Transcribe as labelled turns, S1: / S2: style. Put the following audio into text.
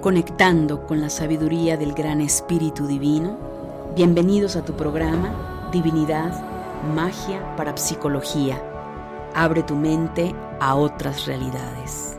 S1: conectando con la sabiduría del gran Espíritu Divino. Bienvenidos a tu programa Divinidad, Magia para Psicología. Abre tu mente a otras realidades.